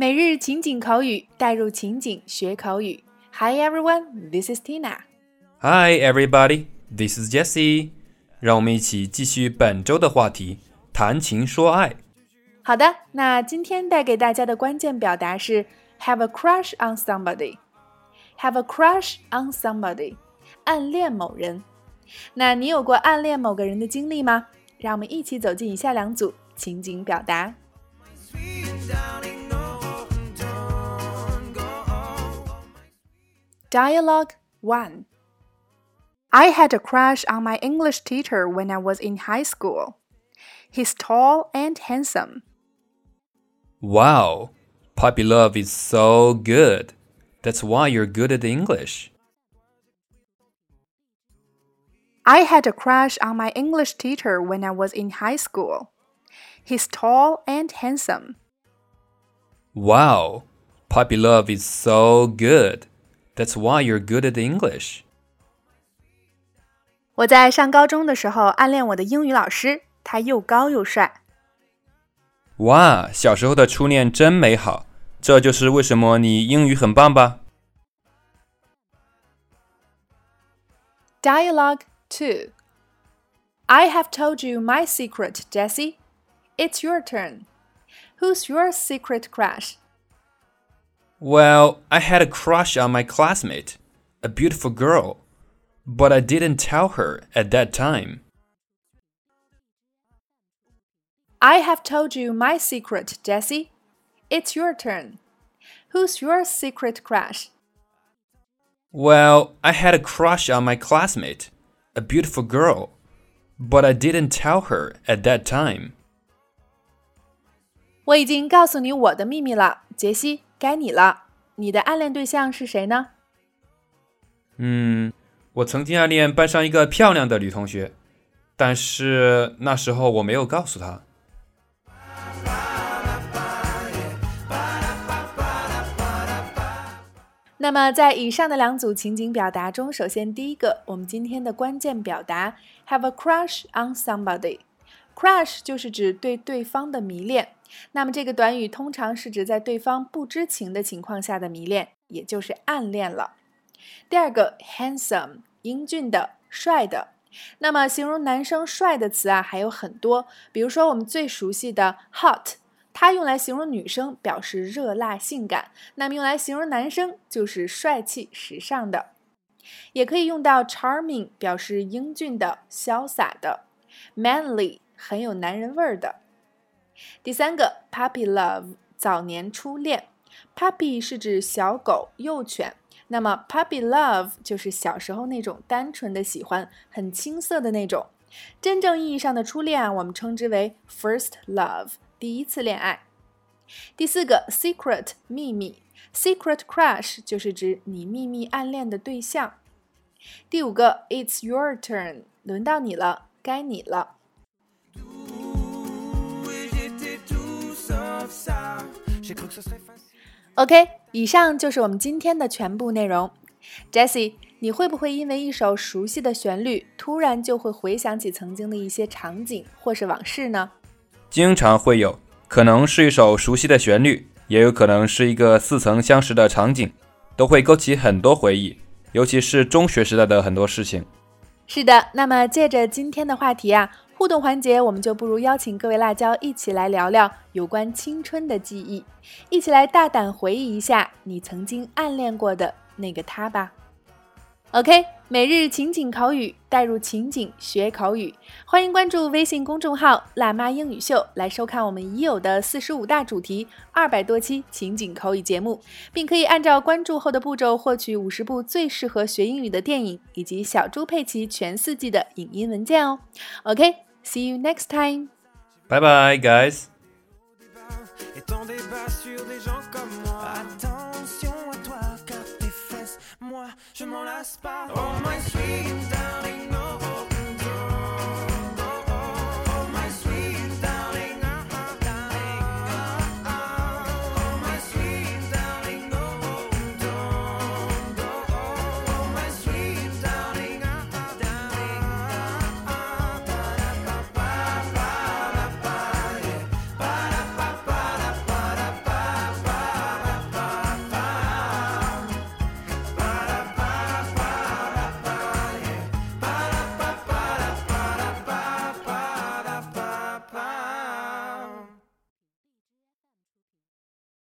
每日情景口语，带入情景学口语。Hi everyone, this is Tina. Hi everybody, this is Jessie. 让我们一起继续本周的话题，谈情说爱。好的，那今天带给大家的关键表达是 have a crush on somebody. Have a crush on somebody，暗恋某人。那你有过暗恋某个人的经历吗？让我们一起走进以下两组情景表达。Dialogue 1 I had a crush on my English teacher when I was in high school. He's tall and handsome. Wow, puppy love is so good. That's why you're good at English. I had a crush on my English teacher when I was in high school. He's tall and handsome. Wow, puppy love is so good. That's why you're good at English. 我在上高中的时候暗恋我的英语老师，他又高又帅。哇，小时候的初恋真美好，这就是为什么你英语很棒吧？Dialogue two. I have told you my secret, Jessie. It's your turn. Who's your secret crush? Well, I had a crush on my classmate, a beautiful girl, but I didn't tell her at that time. I have told you my secret, Jessie. It's your turn. Who's your secret crush? Well, I had a crush on my classmate, a beautiful girl, but I didn't tell her at that time. 我已经告诉你我的秘密了，杰西。 该你了，你的暗恋对象是谁呢？嗯，我曾经暗恋班上一个漂亮的女同学，但是那时候我没有告诉她。那么，在以上的两组情景表达中，首先第一个，我们今天的关键表达 have a crush on somebody。crush 就是指对对方的迷恋。那么这个短语通常是指在对方不知情的情况下的迷恋，也就是暗恋了。第二个，handsome，英俊的、帅的。那么形容男生帅的词啊还有很多，比如说我们最熟悉的 hot，它用来形容女生，表示热辣性感；那么用来形容男生就是帅气时尚的。也可以用到 charming，表示英俊的、潇洒的；manly，很有男人味儿的。第三个，puppy love，早年初恋。puppy 是指小狗、幼犬，那么 puppy love 就是小时候那种单纯的喜欢，很青涩的那种。真正意义上的初恋啊，我们称之为 first love，第一次恋爱。第四个，secret 秘密，secret crush 就是指你秘密暗恋的对象。第五个，it's your turn，轮到你了，该你了。OK，以上就是我们今天的全部内容。Jessie，你会不会因为一首熟悉的旋律，突然就会回想起曾经的一些场景或是往事呢？经常会有，可能是一首熟悉的旋律，也有可能是一个似曾相识的场景，都会勾起很多回忆，尤其是中学时代的很多事情。是的，那么借着今天的话题啊。互动环节，我们就不如邀请各位辣椒一起来聊聊有关青春的记忆，一起来大胆回忆一下你曾经暗恋过的那个他吧。OK，每日情景口语，带入情景学口语，欢迎关注微信公众号“辣妈英语秀”来收看我们已有的四十五大主题、二百多期情景口语节目，并可以按照关注后的步骤获取五十部最适合学英语的电影以及小猪佩奇全四季的影音文件哦。OK See you next time. Bye bye, guys. Attention à toi, car tes fesses, moi, je m'en lasse pas. Oh, my sweet darling.